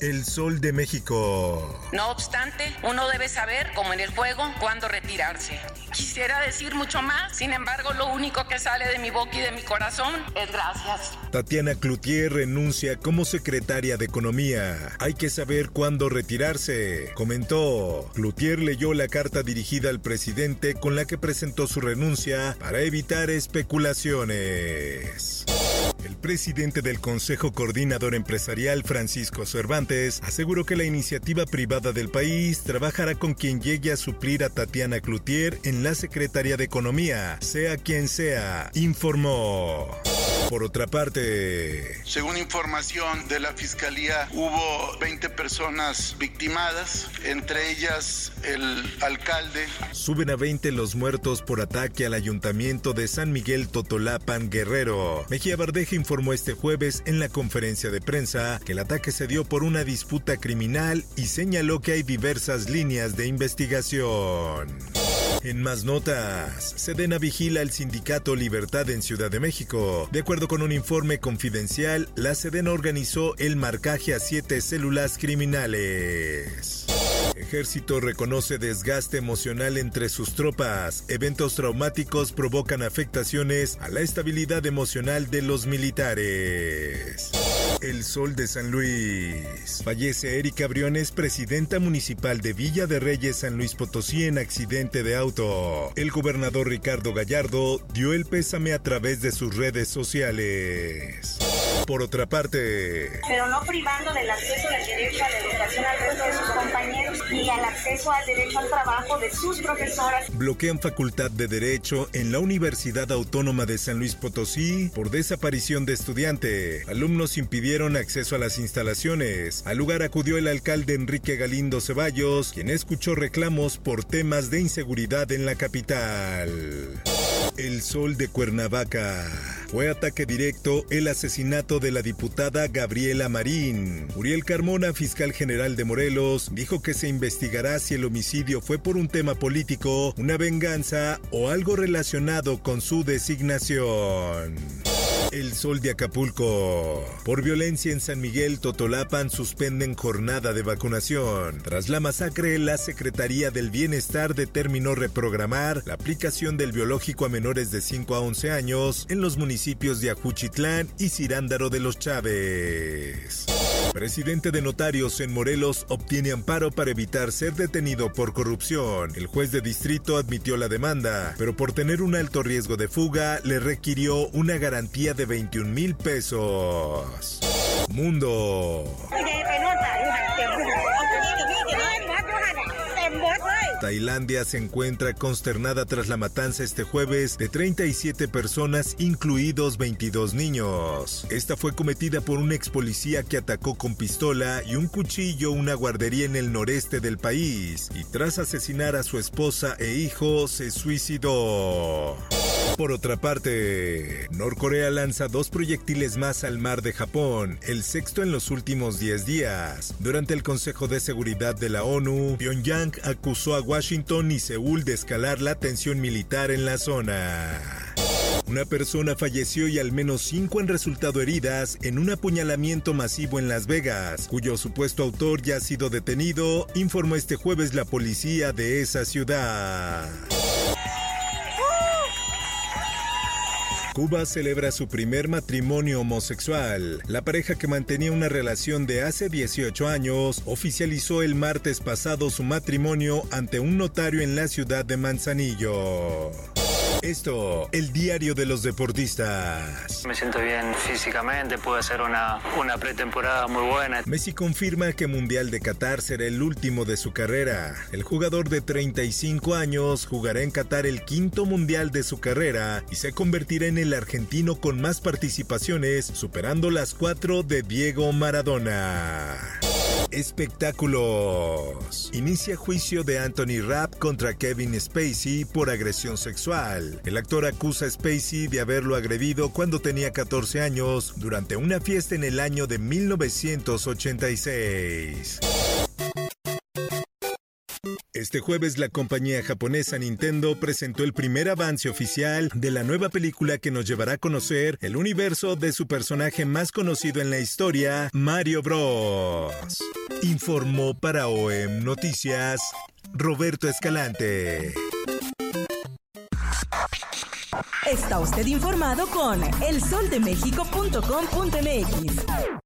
El Sol de México. No obstante, uno debe saber, como en el juego, cuándo retirarse. Quisiera decir mucho más, sin embargo, lo único que sale de mi boca y de mi corazón es gracias. Tatiana Cloutier renuncia como secretaria de Economía. Hay que saber cuándo retirarse, comentó. Cloutier leyó la carta dirigida al presidente con la que presentó su renuncia para evitar especulaciones. El presidente del Consejo Coordinador Empresarial, Francisco Cervantes, aseguró que la iniciativa privada del país trabajará con quien llegue a suplir a Tatiana Cloutier en la Secretaría de Economía, sea quien sea, informó. Por otra parte, Según información de la Fiscalía, hubo 20 personas victimadas, entre ellas el alcalde. suben a 20 los muertos por ataque al ayuntamiento de San Miguel Totolapan Guerrero. Mejía Bardeja informó este jueves en la conferencia de prensa que el ataque se dio por una disputa criminal y señaló que hay diversas líneas de investigación. En más notas, Sedena vigila el sindicato Libertad en Ciudad de México. De acuerdo con un informe confidencial, la Sedena organizó el marcaje a siete células criminales. Ejército reconoce desgaste emocional entre sus tropas. Eventos traumáticos provocan afectaciones a la estabilidad emocional de los militares. El Sol de San Luis. Fallece Erika Briones, presidenta municipal de Villa de Reyes, San Luis Potosí, en accidente de auto. El gobernador Ricardo Gallardo dio el pésame a través de sus redes sociales. Por otra parte, pero no privando del acceso del derecho a la educación al resto al acceso al derecho al trabajo de sus profesoras. bloquean facultad de Derecho en la Universidad Autónoma de San Luis Potosí por desaparición de estudiante. Alumnos impidieron acceso a las instalaciones. Al lugar acudió el alcalde Enrique Galindo Ceballos, quien escuchó reclamos por temas de inseguridad en la capital. El Sol de Cuernavaca. Fue ataque directo el asesinato de la diputada Gabriela Marín. Uriel Carmona, fiscal general de Morelos, dijo que se investigará si el homicidio fue por un tema político, una venganza o algo relacionado con su designación. El Sol de Acapulco. Por violencia en San Miguel, Totolapan suspenden jornada de vacunación. Tras la masacre, la Secretaría del Bienestar determinó reprogramar la aplicación del biológico a menores de 5 a 11 años en los municipios de Ajuchitlán y Cirándaro de los Chávez. Presidente de notarios en Morelos obtiene amparo para evitar ser detenido por corrupción. El juez de distrito admitió la demanda, pero por tener un alto riesgo de fuga le requirió una garantía de 21 mil pesos. Mundo. Tailandia se encuentra consternada tras la matanza este jueves de 37 personas, incluidos 22 niños. Esta fue cometida por un ex policía que atacó con pistola y un cuchillo una guardería en el noreste del país y tras asesinar a su esposa e hijo se suicidó. Por otra parte, Norcorea lanza dos proyectiles más al mar de Japón, el sexto en los últimos 10 días. Durante el Consejo de Seguridad de la ONU, Pyongyang acusó a Washington y Seúl de escalar la tensión militar en la zona. Una persona falleció y al menos cinco han resultado heridas en un apuñalamiento masivo en Las Vegas, cuyo supuesto autor ya ha sido detenido, informó este jueves la policía de esa ciudad. Cuba celebra su primer matrimonio homosexual. La pareja que mantenía una relación de hace 18 años oficializó el martes pasado su matrimonio ante un notario en la ciudad de Manzanillo. Esto, el diario de los deportistas. Me siento bien físicamente, puede ser una, una pretemporada muy buena. Messi confirma que Mundial de Qatar será el último de su carrera. El jugador de 35 años jugará en Qatar el quinto Mundial de su carrera y se convertirá en el argentino con más participaciones, superando las cuatro de Diego Maradona. Espectáculos. Inicia juicio de Anthony Rapp contra Kevin Spacey por agresión sexual. El actor acusa a Spacey de haberlo agredido cuando tenía 14 años durante una fiesta en el año de 1986. Este jueves la compañía japonesa Nintendo presentó el primer avance oficial de la nueva película que nos llevará a conocer el universo de su personaje más conocido en la historia, Mario Bros. Informó para OEM Noticias Roberto Escalante. Está usted informado con elsoldemexico.com.mx.